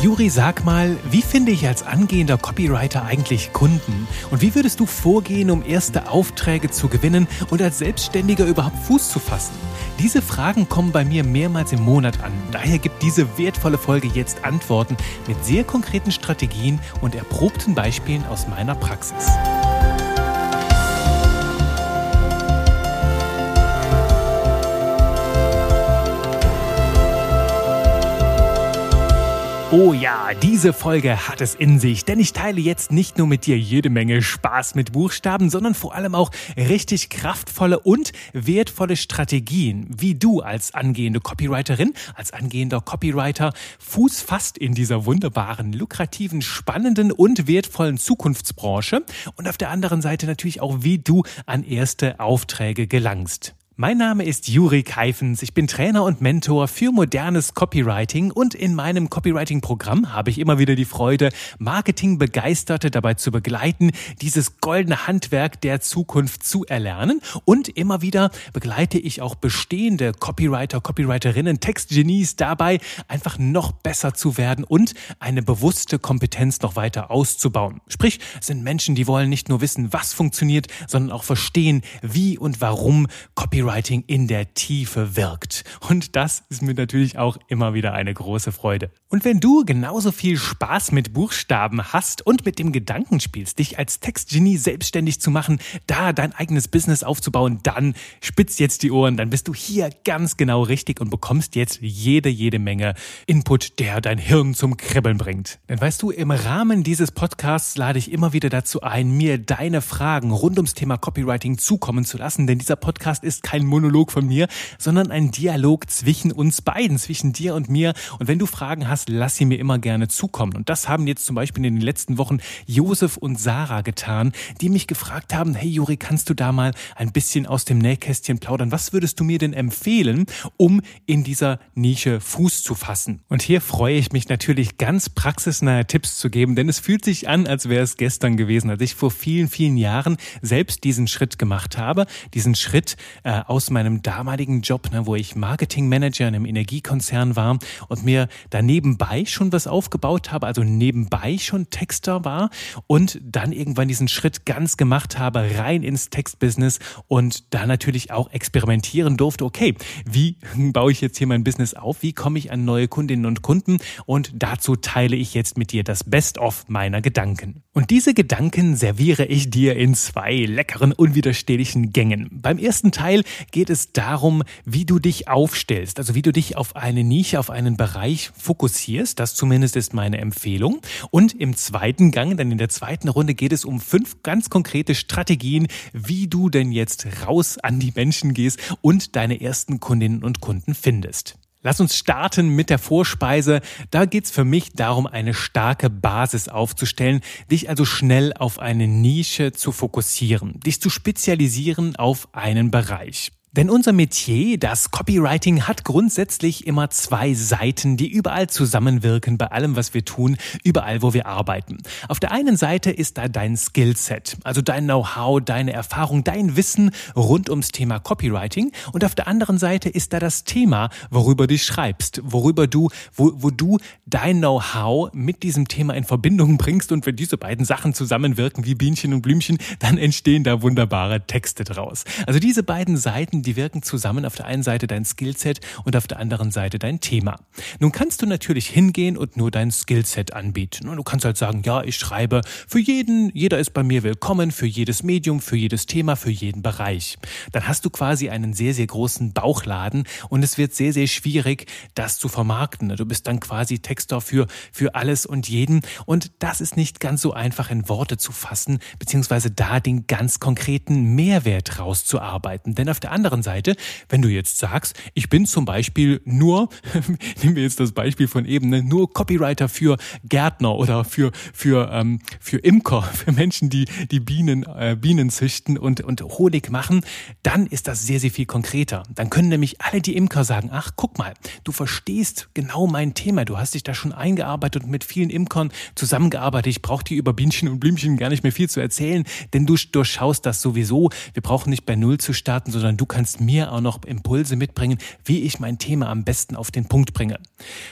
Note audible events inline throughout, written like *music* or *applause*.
Juri, sag mal, wie finde ich als angehender Copywriter eigentlich Kunden? Und wie würdest du vorgehen, um erste Aufträge zu gewinnen und als Selbstständiger überhaupt Fuß zu fassen? Diese Fragen kommen bei mir mehrmals im Monat an. Daher gibt diese wertvolle Folge jetzt Antworten mit sehr konkreten Strategien und erprobten Beispielen aus meiner Praxis. Oh ja, diese Folge hat es in sich, denn ich teile jetzt nicht nur mit dir jede Menge Spaß mit Buchstaben, sondern vor allem auch richtig kraftvolle und wertvolle Strategien, wie du als angehende Copywriterin, als angehender Copywriter Fuß fasst in dieser wunderbaren, lukrativen, spannenden und wertvollen Zukunftsbranche und auf der anderen Seite natürlich auch, wie du an erste Aufträge gelangst. Mein Name ist Juri Keifens. Ich bin Trainer und Mentor für modernes Copywriting und in meinem Copywriting-Programm habe ich immer wieder die Freude, Marketingbegeisterte dabei zu begleiten, dieses goldene Handwerk der Zukunft zu erlernen. Und immer wieder begleite ich auch bestehende Copywriter, Copywriterinnen, Textgenies dabei, einfach noch besser zu werden und eine bewusste Kompetenz noch weiter auszubauen. Sprich, es sind Menschen, die wollen nicht nur wissen, was funktioniert, sondern auch verstehen, wie und warum Copywriting Copywriting in der Tiefe wirkt. Und das ist mir natürlich auch immer wieder eine große Freude. Und wenn du genauso viel Spaß mit Buchstaben hast und mit dem Gedanken spielst, dich als Textgenie selbstständig zu machen, da dein eigenes Business aufzubauen, dann spitz jetzt die Ohren, dann bist du hier ganz genau richtig und bekommst jetzt jede, jede Menge Input, der dein Hirn zum Kribbeln bringt. Denn weißt du, im Rahmen dieses Podcasts lade ich immer wieder dazu ein, mir deine Fragen rund ums Thema Copywriting zukommen zu lassen, denn dieser Podcast ist kein kein Monolog von mir, sondern ein Dialog zwischen uns beiden, zwischen dir und mir. Und wenn du Fragen hast, lass sie mir immer gerne zukommen. Und das haben jetzt zum Beispiel in den letzten Wochen Josef und Sarah getan, die mich gefragt haben, hey Juri, kannst du da mal ein bisschen aus dem Nähkästchen plaudern? Was würdest du mir denn empfehlen, um in dieser Nische Fuß zu fassen? Und hier freue ich mich natürlich ganz praxisnahe Tipps zu geben, denn es fühlt sich an, als wäre es gestern gewesen, als ich vor vielen, vielen Jahren selbst diesen Schritt gemacht habe, diesen Schritt äh, aus meinem damaligen Job, ne, wo ich Marketingmanager in einem Energiekonzern war und mir da schon was aufgebaut habe, also nebenbei schon Texter war und dann irgendwann diesen Schritt ganz gemacht habe, rein ins Textbusiness und da natürlich auch experimentieren durfte, okay, wie *laughs* baue ich jetzt hier mein Business auf, wie komme ich an neue Kundinnen und Kunden und dazu teile ich jetzt mit dir das Best-of meiner Gedanken. Und diese Gedanken serviere ich dir in zwei leckeren, unwiderstehlichen Gängen. Beim ersten Teil geht es darum, wie du dich aufstellst, also wie du dich auf eine Nische, auf einen Bereich fokussierst. Das zumindest ist meine Empfehlung. Und im zweiten Gang, dann in der zweiten Runde, geht es um fünf ganz konkrete Strategien, wie du denn jetzt raus an die Menschen gehst und deine ersten Kundinnen und Kunden findest. Lass uns starten mit der Vorspeise. Da geht's für mich darum, eine starke Basis aufzustellen, dich also schnell auf eine Nische zu fokussieren, dich zu spezialisieren auf einen Bereich. Denn unser Metier, das Copywriting, hat grundsätzlich immer zwei Seiten, die überall zusammenwirken bei allem, was wir tun, überall, wo wir arbeiten. Auf der einen Seite ist da dein Skillset, also dein Know-how, deine Erfahrung, dein Wissen rund ums Thema Copywriting. Und auf der anderen Seite ist da das Thema, worüber du schreibst, worüber du, wo, wo du dein Know-how mit diesem Thema in Verbindung bringst. Und wenn diese beiden Sachen zusammenwirken wie Bienchen und Blümchen, dann entstehen da wunderbare Texte draus. Also diese beiden Seiten die wirken zusammen. Auf der einen Seite dein Skillset und auf der anderen Seite dein Thema. Nun kannst du natürlich hingehen und nur dein Skillset anbieten. Und du kannst halt sagen, ja, ich schreibe für jeden, jeder ist bei mir willkommen, für jedes Medium, für jedes Thema, für jeden Bereich. Dann hast du quasi einen sehr, sehr großen Bauchladen und es wird sehr, sehr schwierig, das zu vermarkten. Du bist dann quasi Texter für, für alles und jeden. Und das ist nicht ganz so einfach in Worte zu fassen, beziehungsweise da den ganz konkreten Mehrwert rauszuarbeiten. Denn auf der anderen anderen Seite, wenn du jetzt sagst, ich bin zum Beispiel nur, *laughs* nehmen wir jetzt das Beispiel von eben, ne, nur Copywriter für Gärtner oder für, für, ähm, für Imker, *laughs* für Menschen, die, die Bienen, äh, Bienen züchten und, und Honig machen, dann ist das sehr, sehr viel konkreter. Dann können nämlich alle die Imker sagen, ach, guck mal, du verstehst genau mein Thema, du hast dich da schon eingearbeitet und mit vielen Imkern zusammengearbeitet. Ich brauche dir über Bienchen und Blümchen gar nicht mehr viel zu erzählen, denn du durchschaust das sowieso. Wir brauchen nicht bei Null zu starten, sondern du kannst kannst mir auch noch Impulse mitbringen, wie ich mein Thema am besten auf den Punkt bringe.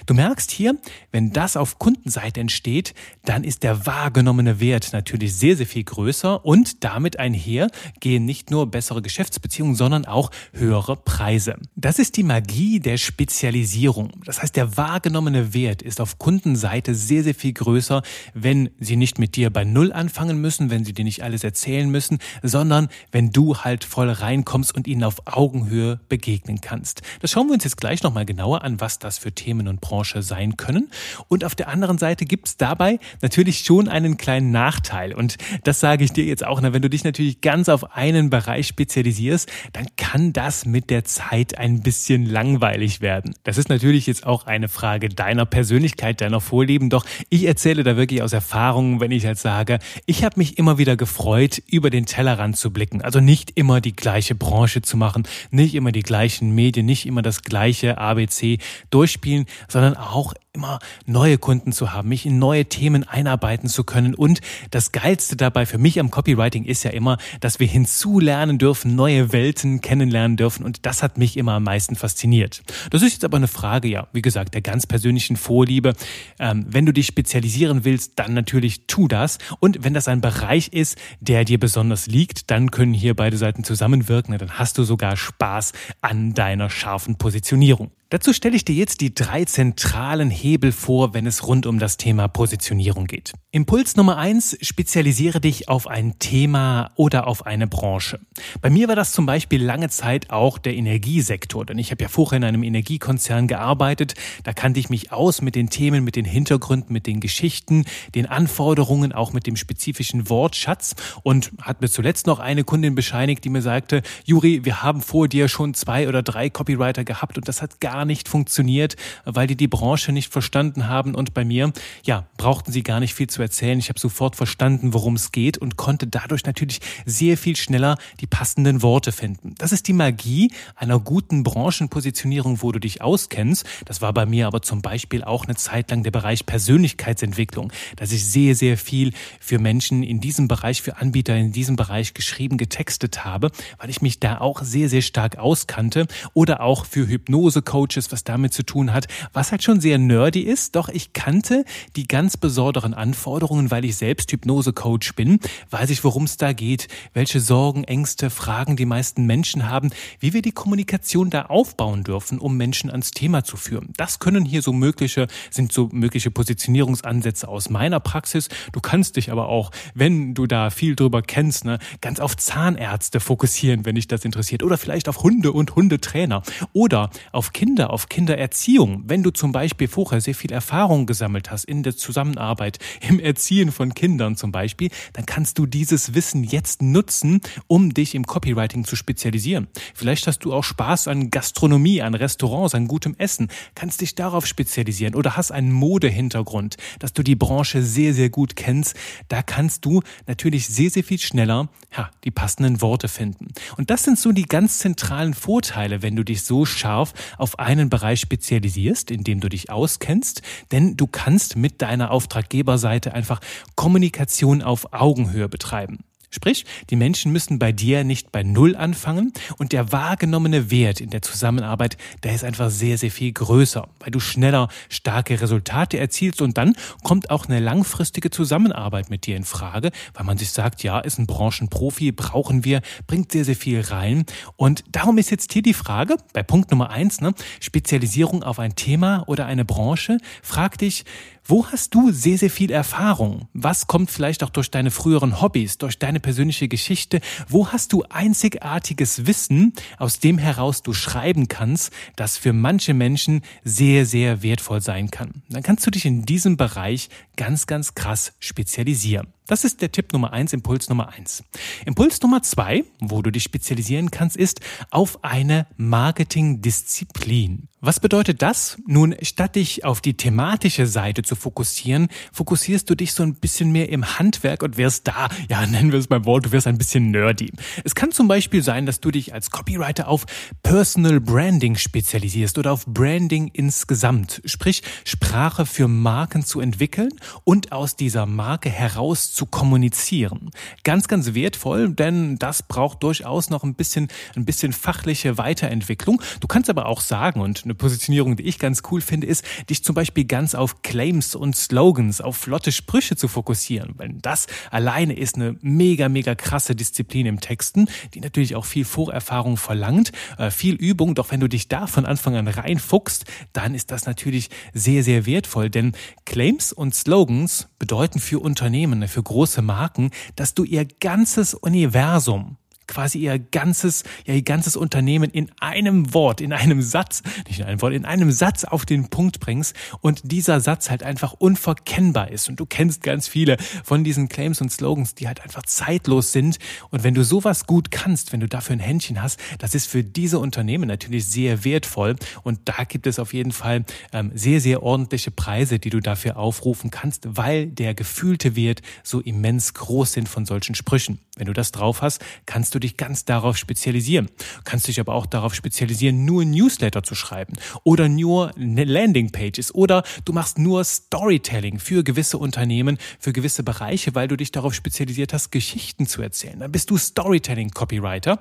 Du merkst hier, wenn das auf Kundenseite entsteht, dann ist der wahrgenommene Wert natürlich sehr, sehr viel größer und damit einher gehen nicht nur bessere Geschäftsbeziehungen, sondern auch höhere Preise. Das ist die Magie der Spezialisierung. Das heißt, der wahrgenommene Wert ist auf Kundenseite sehr, sehr viel größer, wenn sie nicht mit dir bei Null anfangen müssen, wenn sie dir nicht alles erzählen müssen, sondern wenn du halt voll reinkommst und ihnen auf Augenhöhe begegnen kannst. Das schauen wir uns jetzt gleich nochmal genauer an, was das für Themen und Branche sein können. Und auf der anderen Seite gibt es dabei natürlich schon einen kleinen Nachteil. Und das sage ich dir jetzt auch, wenn du dich natürlich ganz auf einen Bereich spezialisierst, dann kann das mit der Zeit ein bisschen langweilig werden. Das ist natürlich jetzt auch eine Frage deiner Persönlichkeit, deiner Vorlieben. Doch ich erzähle da wirklich aus Erfahrung, wenn ich halt sage, ich habe mich immer wieder gefreut, über den Tellerrand zu blicken. Also nicht immer die gleiche Branche zu machen, nicht immer die gleichen Medien, nicht immer das gleiche ABC durchspielen, sondern auch immer neue Kunden zu haben, mich in neue Themen einarbeiten zu können. Und das Geilste dabei für mich am Copywriting ist ja immer, dass wir hinzulernen dürfen, neue Welten kennenlernen dürfen. Und das hat mich immer am meisten fasziniert. Das ist jetzt aber eine Frage, ja, wie gesagt, der ganz persönlichen Vorliebe. Ähm, wenn du dich spezialisieren willst, dann natürlich tu das. Und wenn das ein Bereich ist, der dir besonders liegt, dann können hier beide Seiten zusammenwirken. Dann hast du sogar Spaß an deiner scharfen Positionierung. Dazu stelle ich dir jetzt die drei zentralen Hebel vor, wenn es rund um das Thema Positionierung geht. Impuls Nummer eins, spezialisiere dich auf ein Thema oder auf eine Branche. Bei mir war das zum Beispiel lange Zeit auch der Energiesektor, denn ich habe ja vorher in einem Energiekonzern gearbeitet. Da kannte ich mich aus mit den Themen, mit den Hintergründen, mit den Geschichten, den Anforderungen, auch mit dem spezifischen Wortschatz und hat mir zuletzt noch eine Kundin bescheinigt, die mir sagte, Juri, wir haben vor dir schon zwei oder drei Copywriter gehabt und das hat gar gar nicht funktioniert, weil die die Branche nicht verstanden haben. Und bei mir, ja, brauchten sie gar nicht viel zu erzählen. Ich habe sofort verstanden, worum es geht und konnte dadurch natürlich sehr viel schneller die passenden Worte finden. Das ist die Magie einer guten Branchenpositionierung, wo du dich auskennst. Das war bei mir aber zum Beispiel auch eine Zeit lang der Bereich Persönlichkeitsentwicklung, dass ich sehr, sehr viel für Menschen in diesem Bereich, für Anbieter in diesem Bereich geschrieben, getextet habe, weil ich mich da auch sehr, sehr stark auskannte oder auch für Hypnose-Coaching Coaches, was damit zu tun hat, was halt schon sehr nerdy ist, doch ich kannte die ganz besonderen Anforderungen, weil ich selbst Hypnose-Coach bin, weiß ich, worum es da geht, welche Sorgen, Ängste, Fragen die meisten Menschen haben, wie wir die Kommunikation da aufbauen dürfen, um Menschen ans Thema zu führen. Das können hier so mögliche, sind so mögliche Positionierungsansätze aus meiner Praxis. Du kannst dich aber auch, wenn du da viel drüber kennst, ne, ganz auf Zahnärzte fokussieren, wenn dich das interessiert, oder vielleicht auf Hunde und Hundetrainer. Oder auf Kinder Kinder, auf Kindererziehung. Wenn du zum Beispiel vorher sehr viel Erfahrung gesammelt hast in der Zusammenarbeit, im Erziehen von Kindern zum Beispiel, dann kannst du dieses Wissen jetzt nutzen, um dich im Copywriting zu spezialisieren. Vielleicht hast du auch Spaß an Gastronomie, an Restaurants, an gutem Essen, kannst dich darauf spezialisieren oder hast einen Modehintergrund, dass du die Branche sehr, sehr gut kennst. Da kannst du natürlich sehr, sehr viel schneller ja, die passenden Worte finden. Und das sind so die ganz zentralen Vorteile, wenn du dich so scharf auf einen Bereich spezialisierst, in dem du dich auskennst, denn du kannst mit deiner Auftraggeberseite einfach Kommunikation auf Augenhöhe betreiben. Sprich, die Menschen müssen bei dir nicht bei Null anfangen und der wahrgenommene Wert in der Zusammenarbeit, der ist einfach sehr, sehr viel größer, weil du schneller starke Resultate erzielst und dann kommt auch eine langfristige Zusammenarbeit mit dir in Frage, weil man sich sagt, ja, ist ein Branchenprofi, brauchen wir, bringt sehr, sehr viel rein. Und darum ist jetzt hier die Frage, bei Punkt Nummer eins, ne, Spezialisierung auf ein Thema oder eine Branche, frag dich, wo hast du sehr, sehr viel Erfahrung? Was kommt vielleicht auch durch deine früheren Hobbys, durch deine persönliche Geschichte? Wo hast du einzigartiges Wissen, aus dem heraus du schreiben kannst, das für manche Menschen sehr, sehr wertvoll sein kann? Dann kannst du dich in diesem Bereich ganz, ganz krass spezialisieren. Das ist der Tipp Nummer eins, Impuls Nummer eins. Impuls Nummer zwei, wo du dich spezialisieren kannst, ist auf eine Marketingdisziplin. Was bedeutet das? Nun, statt dich auf die thematische Seite zu fokussieren, fokussierst du dich so ein bisschen mehr im Handwerk und wirst da, ja, *laughs* nennen wir es beim Wort, du wirst ein bisschen nerdy. Es kann zum Beispiel sein, dass du dich als Copywriter auf Personal Branding spezialisierst oder auf Branding insgesamt, sprich Sprache für Marken zu entwickeln und aus dieser Marke heraus zu kommunizieren. Ganz, ganz wertvoll, denn das braucht durchaus noch ein bisschen, ein bisschen fachliche Weiterentwicklung. Du kannst aber auch sagen, und eine Positionierung, die ich ganz cool finde, ist, dich zum Beispiel ganz auf Claims und Slogans, auf flotte Sprüche zu fokussieren. Weil das alleine ist eine mega, mega krasse Disziplin im Texten, die natürlich auch viel Vorerfahrung verlangt, äh, viel Übung. Doch wenn du dich da von Anfang an reinfuchst, dann ist das natürlich sehr, sehr wertvoll. Denn Claims und Slogans bedeuten für Unternehmen, für große Marken, dass du ihr ganzes Universum quasi ihr ganzes, ja, ihr ganzes Unternehmen in einem Wort, in einem Satz, nicht in einem Wort, in einem Satz auf den Punkt bringst und dieser Satz halt einfach unverkennbar ist. Und du kennst ganz viele von diesen Claims und Slogans, die halt einfach zeitlos sind. Und wenn du sowas gut kannst, wenn du dafür ein Händchen hast, das ist für diese Unternehmen natürlich sehr wertvoll. Und da gibt es auf jeden Fall ähm, sehr, sehr ordentliche Preise, die du dafür aufrufen kannst, weil der gefühlte Wert so immens groß sind von solchen Sprüchen. Wenn du das drauf hast, kannst du dich ganz darauf spezialisieren. Kannst dich aber auch darauf spezialisieren, nur Newsletter zu schreiben oder nur Landingpages oder du machst nur Storytelling für gewisse Unternehmen, für gewisse Bereiche, weil du dich darauf spezialisiert hast, Geschichten zu erzählen. Dann bist du Storytelling Copywriter.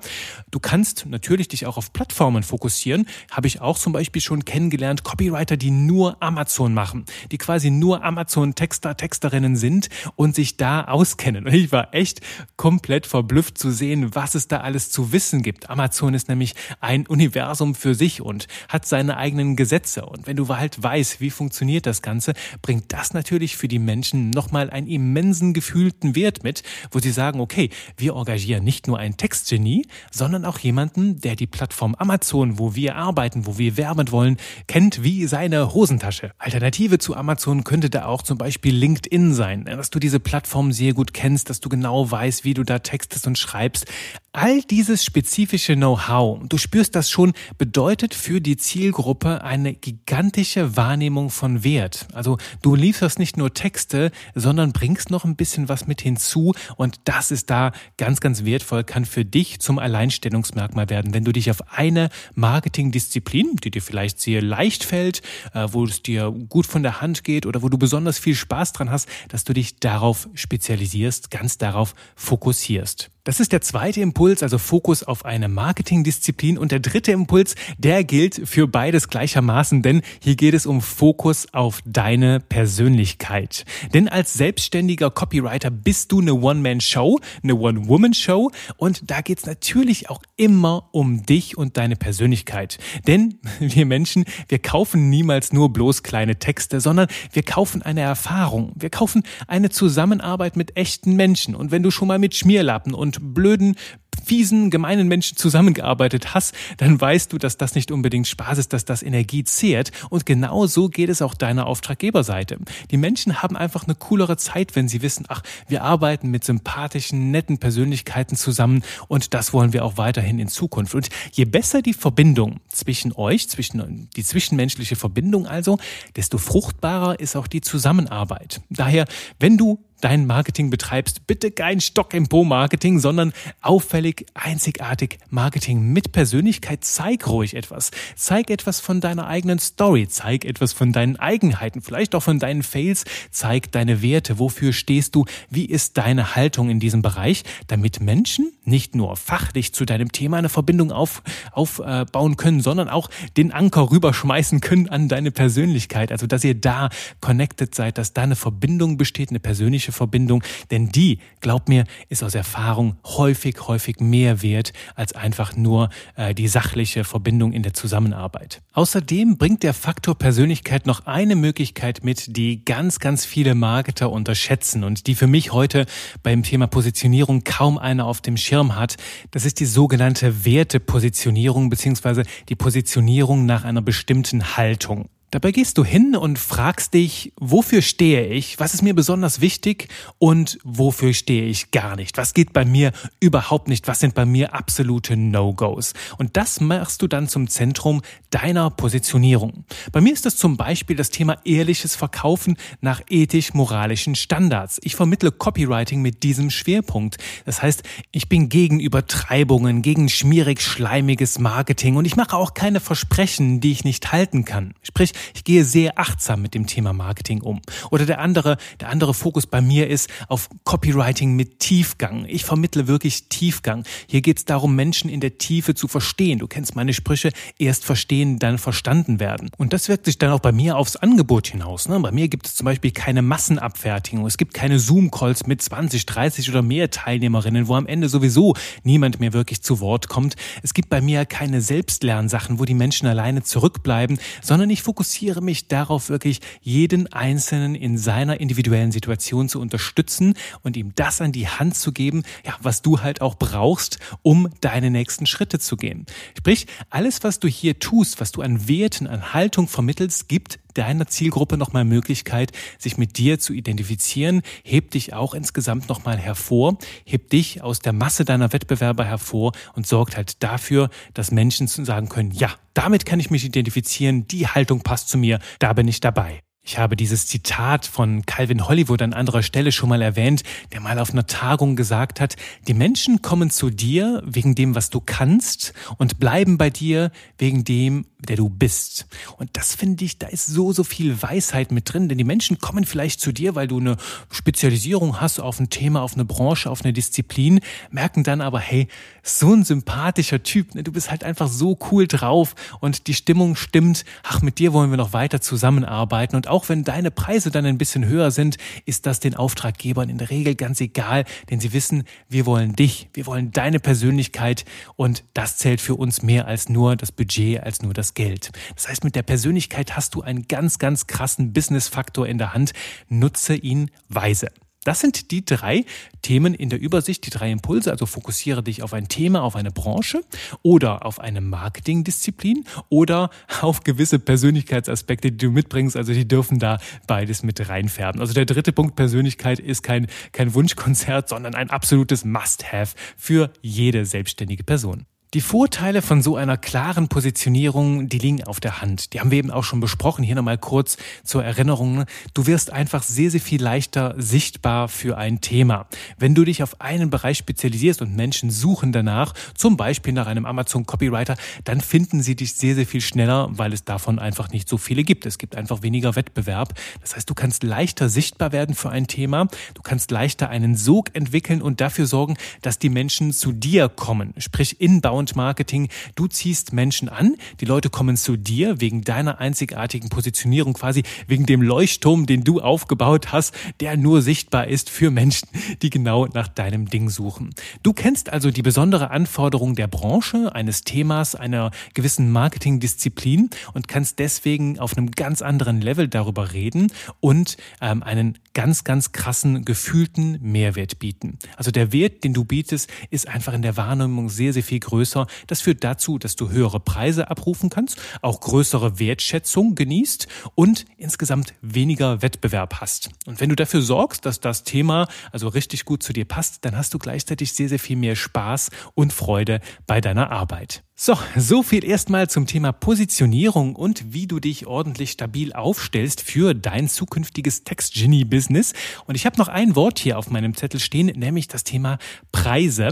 Du kannst natürlich dich auch auf Plattformen fokussieren. Habe ich auch zum Beispiel schon kennengelernt, Copywriter, die nur Amazon machen, die quasi nur Amazon Texter, Texterinnen sind und sich da auskennen. Ich war echt komplett komplett verblüfft zu sehen, was es da alles zu wissen gibt. Amazon ist nämlich ein Universum für sich und hat seine eigenen Gesetze. Und wenn du halt weißt, wie funktioniert das Ganze, bringt das natürlich für die Menschen nochmal einen immensen gefühlten Wert mit, wo sie sagen, okay, wir engagieren nicht nur ein Textgenie, sondern auch jemanden, der die Plattform Amazon, wo wir arbeiten, wo wir werben wollen, kennt wie seine Hosentasche. Alternative zu Amazon könnte da auch zum Beispiel LinkedIn sein, dass du diese Plattform sehr gut kennst, dass du genau weißt, wie du da textest und schreibst. All dieses spezifische Know-how, du spürst das schon, bedeutet für die Zielgruppe eine gigantische Wahrnehmung von Wert. Also du lieferst nicht nur Texte, sondern bringst noch ein bisschen was mit hinzu und das ist da ganz, ganz wertvoll, kann für dich zum Alleinstellungsmerkmal werden, wenn du dich auf eine Marketingdisziplin, die dir vielleicht sehr leicht fällt, äh, wo es dir gut von der Hand geht oder wo du besonders viel Spaß dran hast, dass du dich darauf spezialisierst, ganz darauf fokussierst finanzierst. Das ist der zweite Impuls, also Fokus auf eine Marketingdisziplin. Und der dritte Impuls, der gilt für beides gleichermaßen, denn hier geht es um Fokus auf deine Persönlichkeit. Denn als selbstständiger Copywriter bist du eine One-Man-Show, eine One-Woman-Show und da geht es natürlich auch immer um dich und deine Persönlichkeit. Denn *laughs* wir Menschen, wir kaufen niemals nur bloß kleine Texte, sondern wir kaufen eine Erfahrung. Wir kaufen eine Zusammenarbeit mit echten Menschen. Und wenn du schon mal mit Schmierlappen und blöden fiesen, gemeinen Menschen zusammengearbeitet hast, dann weißt du, dass das nicht unbedingt Spaß ist, dass das Energie zehrt. Und genau so geht es auch deiner Auftraggeberseite. Die Menschen haben einfach eine coolere Zeit, wenn sie wissen, ach, wir arbeiten mit sympathischen, netten Persönlichkeiten zusammen und das wollen wir auch weiterhin in Zukunft. Und je besser die Verbindung zwischen euch, zwischen die zwischenmenschliche Verbindung also, desto fruchtbarer ist auch die Zusammenarbeit. Daher, wenn du dein Marketing betreibst, bitte kein Stock im Po Marketing, sondern auffällig, einzigartig Marketing mit Persönlichkeit. Zeig ruhig etwas. Zeig etwas von deiner eigenen Story. Zeig etwas von deinen Eigenheiten, vielleicht auch von deinen Fails. Zeig deine Werte. Wofür stehst du? Wie ist deine Haltung in diesem Bereich, damit Menschen nicht nur fachlich zu deinem Thema eine Verbindung auf, aufbauen können, sondern auch den Anker rüberschmeißen können an deine Persönlichkeit. Also, dass ihr da connected seid, dass da eine Verbindung besteht, eine persönliche persönliche Verbindung, denn die, glaub mir, ist aus Erfahrung häufig, häufig mehr wert als einfach nur äh, die sachliche Verbindung in der Zusammenarbeit. Außerdem bringt der Faktor Persönlichkeit noch eine Möglichkeit mit, die ganz, ganz viele Marketer unterschätzen und die für mich heute beim Thema Positionierung kaum einer auf dem Schirm hat. Das ist die sogenannte Wertepositionierung beziehungsweise die Positionierung nach einer bestimmten Haltung. Dabei gehst du hin und fragst dich, wofür stehe ich, was ist mir besonders wichtig und wofür stehe ich gar nicht, was geht bei mir überhaupt nicht, was sind bei mir absolute No-Gos. Und das machst du dann zum Zentrum deiner Positionierung. Bei mir ist das zum Beispiel das Thema ehrliches Verkaufen nach ethisch-moralischen Standards. Ich vermittle Copywriting mit diesem Schwerpunkt. Das heißt, ich bin gegen Übertreibungen, gegen schmierig-schleimiges Marketing und ich mache auch keine Versprechen, die ich nicht halten kann. Sprich, ich gehe sehr achtsam mit dem Thema Marketing um. Oder der andere, der andere Fokus bei mir ist auf Copywriting mit Tiefgang. Ich vermittle wirklich Tiefgang. Hier geht es darum, Menschen in der Tiefe zu verstehen. Du kennst meine Sprüche, erst verstehen, dann verstanden werden. Und das wirkt sich dann auch bei mir aufs Angebot hinaus. Ne? Bei mir gibt es zum Beispiel keine Massenabfertigung. Es gibt keine Zoom-Calls mit 20, 30 oder mehr Teilnehmerinnen, wo am Ende sowieso niemand mehr wirklich zu Wort kommt. Es gibt bei mir keine Selbstlernsachen, wo die Menschen alleine zurückbleiben, sondern ich fokussiere mich darauf, wirklich jeden Einzelnen in seiner individuellen Situation zu unterstützen und ihm das an die Hand zu geben, ja, was du halt auch brauchst, um deine nächsten Schritte zu gehen. Sprich, alles, was du hier tust, was du an Werten, an Haltung vermittelst, gibt deiner Zielgruppe nochmal Möglichkeit, sich mit dir zu identifizieren, hebt dich auch insgesamt nochmal hervor, hebt dich aus der Masse deiner Wettbewerber hervor und sorgt halt dafür, dass Menschen sagen können, ja, damit kann ich mich identifizieren, die Haltung passt zu mir, da bin ich dabei. Ich habe dieses Zitat von Calvin Hollywood an anderer Stelle schon mal erwähnt, der mal auf einer Tagung gesagt hat, die Menschen kommen zu dir wegen dem, was du kannst und bleiben bei dir wegen dem, der du bist. Und das finde ich, da ist so, so viel Weisheit mit drin, denn die Menschen kommen vielleicht zu dir, weil du eine Spezialisierung hast auf ein Thema, auf eine Branche, auf eine Disziplin, merken dann aber, hey, so ein sympathischer Typ, ne? du bist halt einfach so cool drauf und die Stimmung stimmt, ach, mit dir wollen wir noch weiter zusammenarbeiten und auch wenn deine Preise dann ein bisschen höher sind, ist das den Auftraggebern in der Regel ganz egal, denn sie wissen, wir wollen dich, wir wollen deine Persönlichkeit und das zählt für uns mehr als nur das Budget, als nur das Geld. Das heißt, mit der Persönlichkeit hast du einen ganz, ganz krassen Business-Faktor in der Hand. Nutze ihn weise. Das sind die drei Themen in der Übersicht, die drei Impulse. Also fokussiere dich auf ein Thema, auf eine Branche oder auf eine Marketingdisziplin oder auf gewisse Persönlichkeitsaspekte, die du mitbringst. Also die dürfen da beides mit reinfärben. Also der dritte Punkt Persönlichkeit ist kein, kein Wunschkonzert, sondern ein absolutes Must-Have für jede selbstständige Person. Die Vorteile von so einer klaren Positionierung, die liegen auf der Hand. Die haben wir eben auch schon besprochen. Hier nochmal kurz zur Erinnerung. Du wirst einfach sehr, sehr viel leichter sichtbar für ein Thema. Wenn du dich auf einen Bereich spezialisierst und Menschen suchen danach, zum Beispiel nach einem Amazon Copywriter, dann finden sie dich sehr, sehr viel schneller, weil es davon einfach nicht so viele gibt. Es gibt einfach weniger Wettbewerb. Das heißt, du kannst leichter sichtbar werden für ein Thema. Du kannst leichter einen Sog entwickeln und dafür sorgen, dass die Menschen zu dir kommen. Sprich, inbound Inbound-Marketing. Du ziehst Menschen an, die Leute kommen zu dir wegen deiner einzigartigen Positionierung, quasi wegen dem Leuchtturm, den du aufgebaut hast, der nur sichtbar ist für Menschen, die genau nach deinem Ding suchen. Du kennst also die besondere Anforderung der Branche, eines Themas, einer gewissen Marketingdisziplin und kannst deswegen auf einem ganz anderen Level darüber reden und ähm, einen ganz, ganz krassen gefühlten Mehrwert bieten. Also der Wert, den du bietest, ist einfach in der Wahrnehmung sehr, sehr viel größer. Das führt dazu, dass du höhere Preise abrufen kannst, auch größere Wertschätzung genießt und insgesamt weniger Wettbewerb hast. Und wenn du dafür sorgst, dass das Thema also richtig gut zu dir passt, dann hast du gleichzeitig sehr, sehr viel mehr Spaß und Freude bei deiner Arbeit. So, so viel erstmal zum Thema Positionierung und wie du dich ordentlich stabil aufstellst für dein zukünftiges Text-Genie-Business. Und ich habe noch ein Wort hier auf meinem Zettel stehen, nämlich das Thema Preise.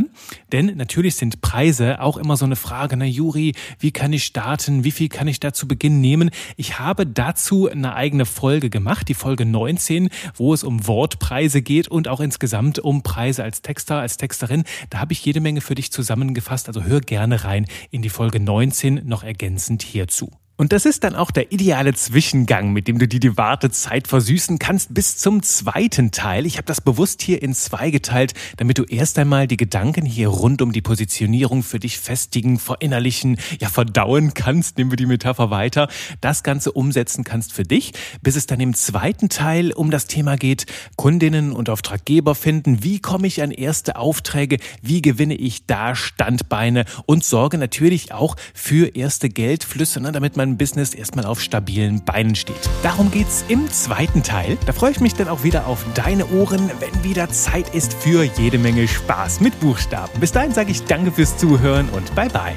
Denn natürlich sind Preise auch immer so eine Frage, na Juri, wie kann ich starten? Wie viel kann ich da zu Beginn nehmen? Ich habe dazu eine eigene Folge gemacht, die Folge 19, wo es um Wortpreise geht und auch insgesamt um Preise als Texter, als Texterin. Da habe ich jede Menge für dich zusammengefasst, also hör gerne rein in die Folge 19 noch ergänzend hierzu. Und das ist dann auch der ideale Zwischengang, mit dem du dir die Wartezeit versüßen kannst bis zum zweiten Teil. Ich habe das bewusst hier in zwei geteilt, damit du erst einmal die Gedanken hier rund um die Positionierung für dich festigen, verinnerlichen, ja verdauen kannst, nehmen wir die Metapher weiter, das Ganze umsetzen kannst für dich, bis es dann im zweiten Teil um das Thema geht, Kundinnen und Auftraggeber finden, wie komme ich an erste Aufträge, wie gewinne ich da Standbeine? Und sorge natürlich auch für erste Geldflüsse, ne, damit man mein Business erstmal auf stabilen Beinen steht. Darum geht's im zweiten Teil. Da freue ich mich dann auch wieder auf deine Ohren, wenn wieder Zeit ist für jede Menge Spaß mit Buchstaben. Bis dahin sage ich danke fürs Zuhören und bye bye.